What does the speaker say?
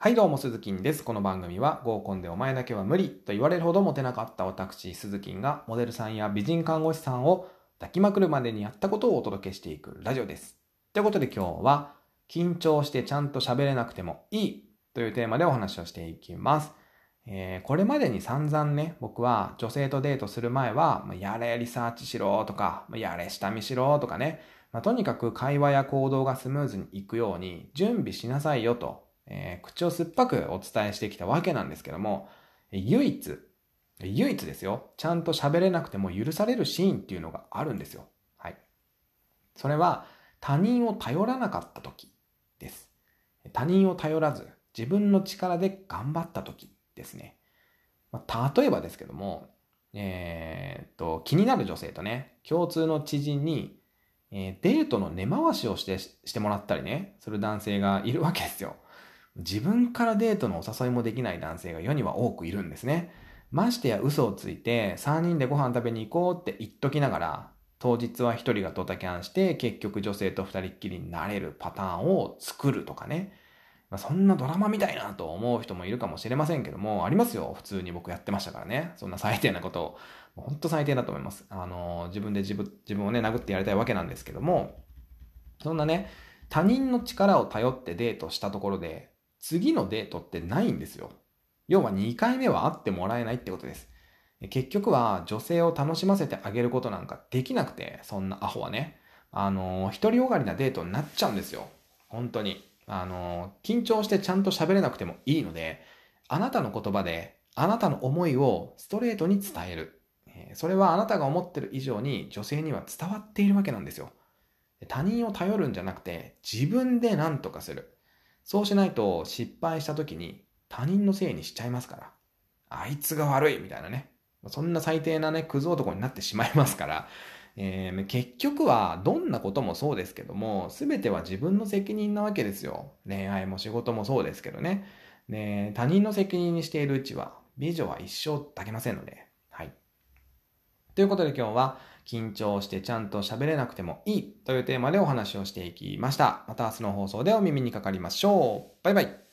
はいどうも、鈴木です。この番組は合コンでお前だけは無理と言われるほどモテなかった私、鈴木がモデルさんや美人看護師さんを抱きまくるまでにやったことをお届けしていくラジオです。ということで今日は、緊張してちゃんと喋れなくてもいいというテーマでお話をしていきます。えー、これまでに散々ね、僕は女性とデートする前は、やれリサーチしろとか、やれ下見しろとかね、まあ、とにかく会話や行動がスムーズにいくように準備しなさいよとえー、口を酸っぱくお伝えしてきたわけなんですけども、唯一、唯一ですよ、ちゃんと喋れなくても許されるシーンっていうのがあるんですよ。はい。それは、他人を頼らなかった時です。他人を頼らず、自分の力で頑張った時ですね。まあ、例えばですけども、えー、っと、気になる女性とね、共通の知人に、えー、デートの根回しをしてしてもらったりね、する男性がいるわけですよ。自分からデートのお誘いもできない男性が世には多くいるんですね。ましてや嘘をついて3人でご飯食べに行こうって言っときながら、当日は1人がドタキャンして結局女性と2人っきりになれるパターンを作るとかね。まあ、そんなドラマみたいなと思う人もいるかもしれませんけども、ありますよ。普通に僕やってましたからね。そんな最低なことを。本当最低だと思います。あの、自分で自分自分をね、殴ってやりたいわけなんですけども、そんなね、他人の力を頼ってデートしたところで、次のデートってないんですよ。要は2回目は会ってもらえないってことです。結局は女性を楽しませてあげることなんかできなくて、そんなアホはね。あの、独りよがりなデートになっちゃうんですよ。本当に。あの、緊張してちゃんと喋れなくてもいいので、あなたの言葉で、あなたの思いをストレートに伝える。それはあなたが思ってる以上に女性には伝わっているわけなんですよ。他人を頼るんじゃなくて、自分で何とかする。そうしないと失敗した時に他人のせいにしちゃいますから。あいつが悪いみたいなね。そんな最低なね、クズ男になってしまいますから、えー、結局はどんなこともそうですけども、すべては自分の責任なわけですよ。恋愛も仕事もそうですけどね。ね他人の責任にしているうちは、美女は一生抱けませんので。ということで今日は、緊張してちゃんと喋れなくてもいいというテーマでお話をしていきました。また明日の放送でお耳にかかりましょう。バイバイ。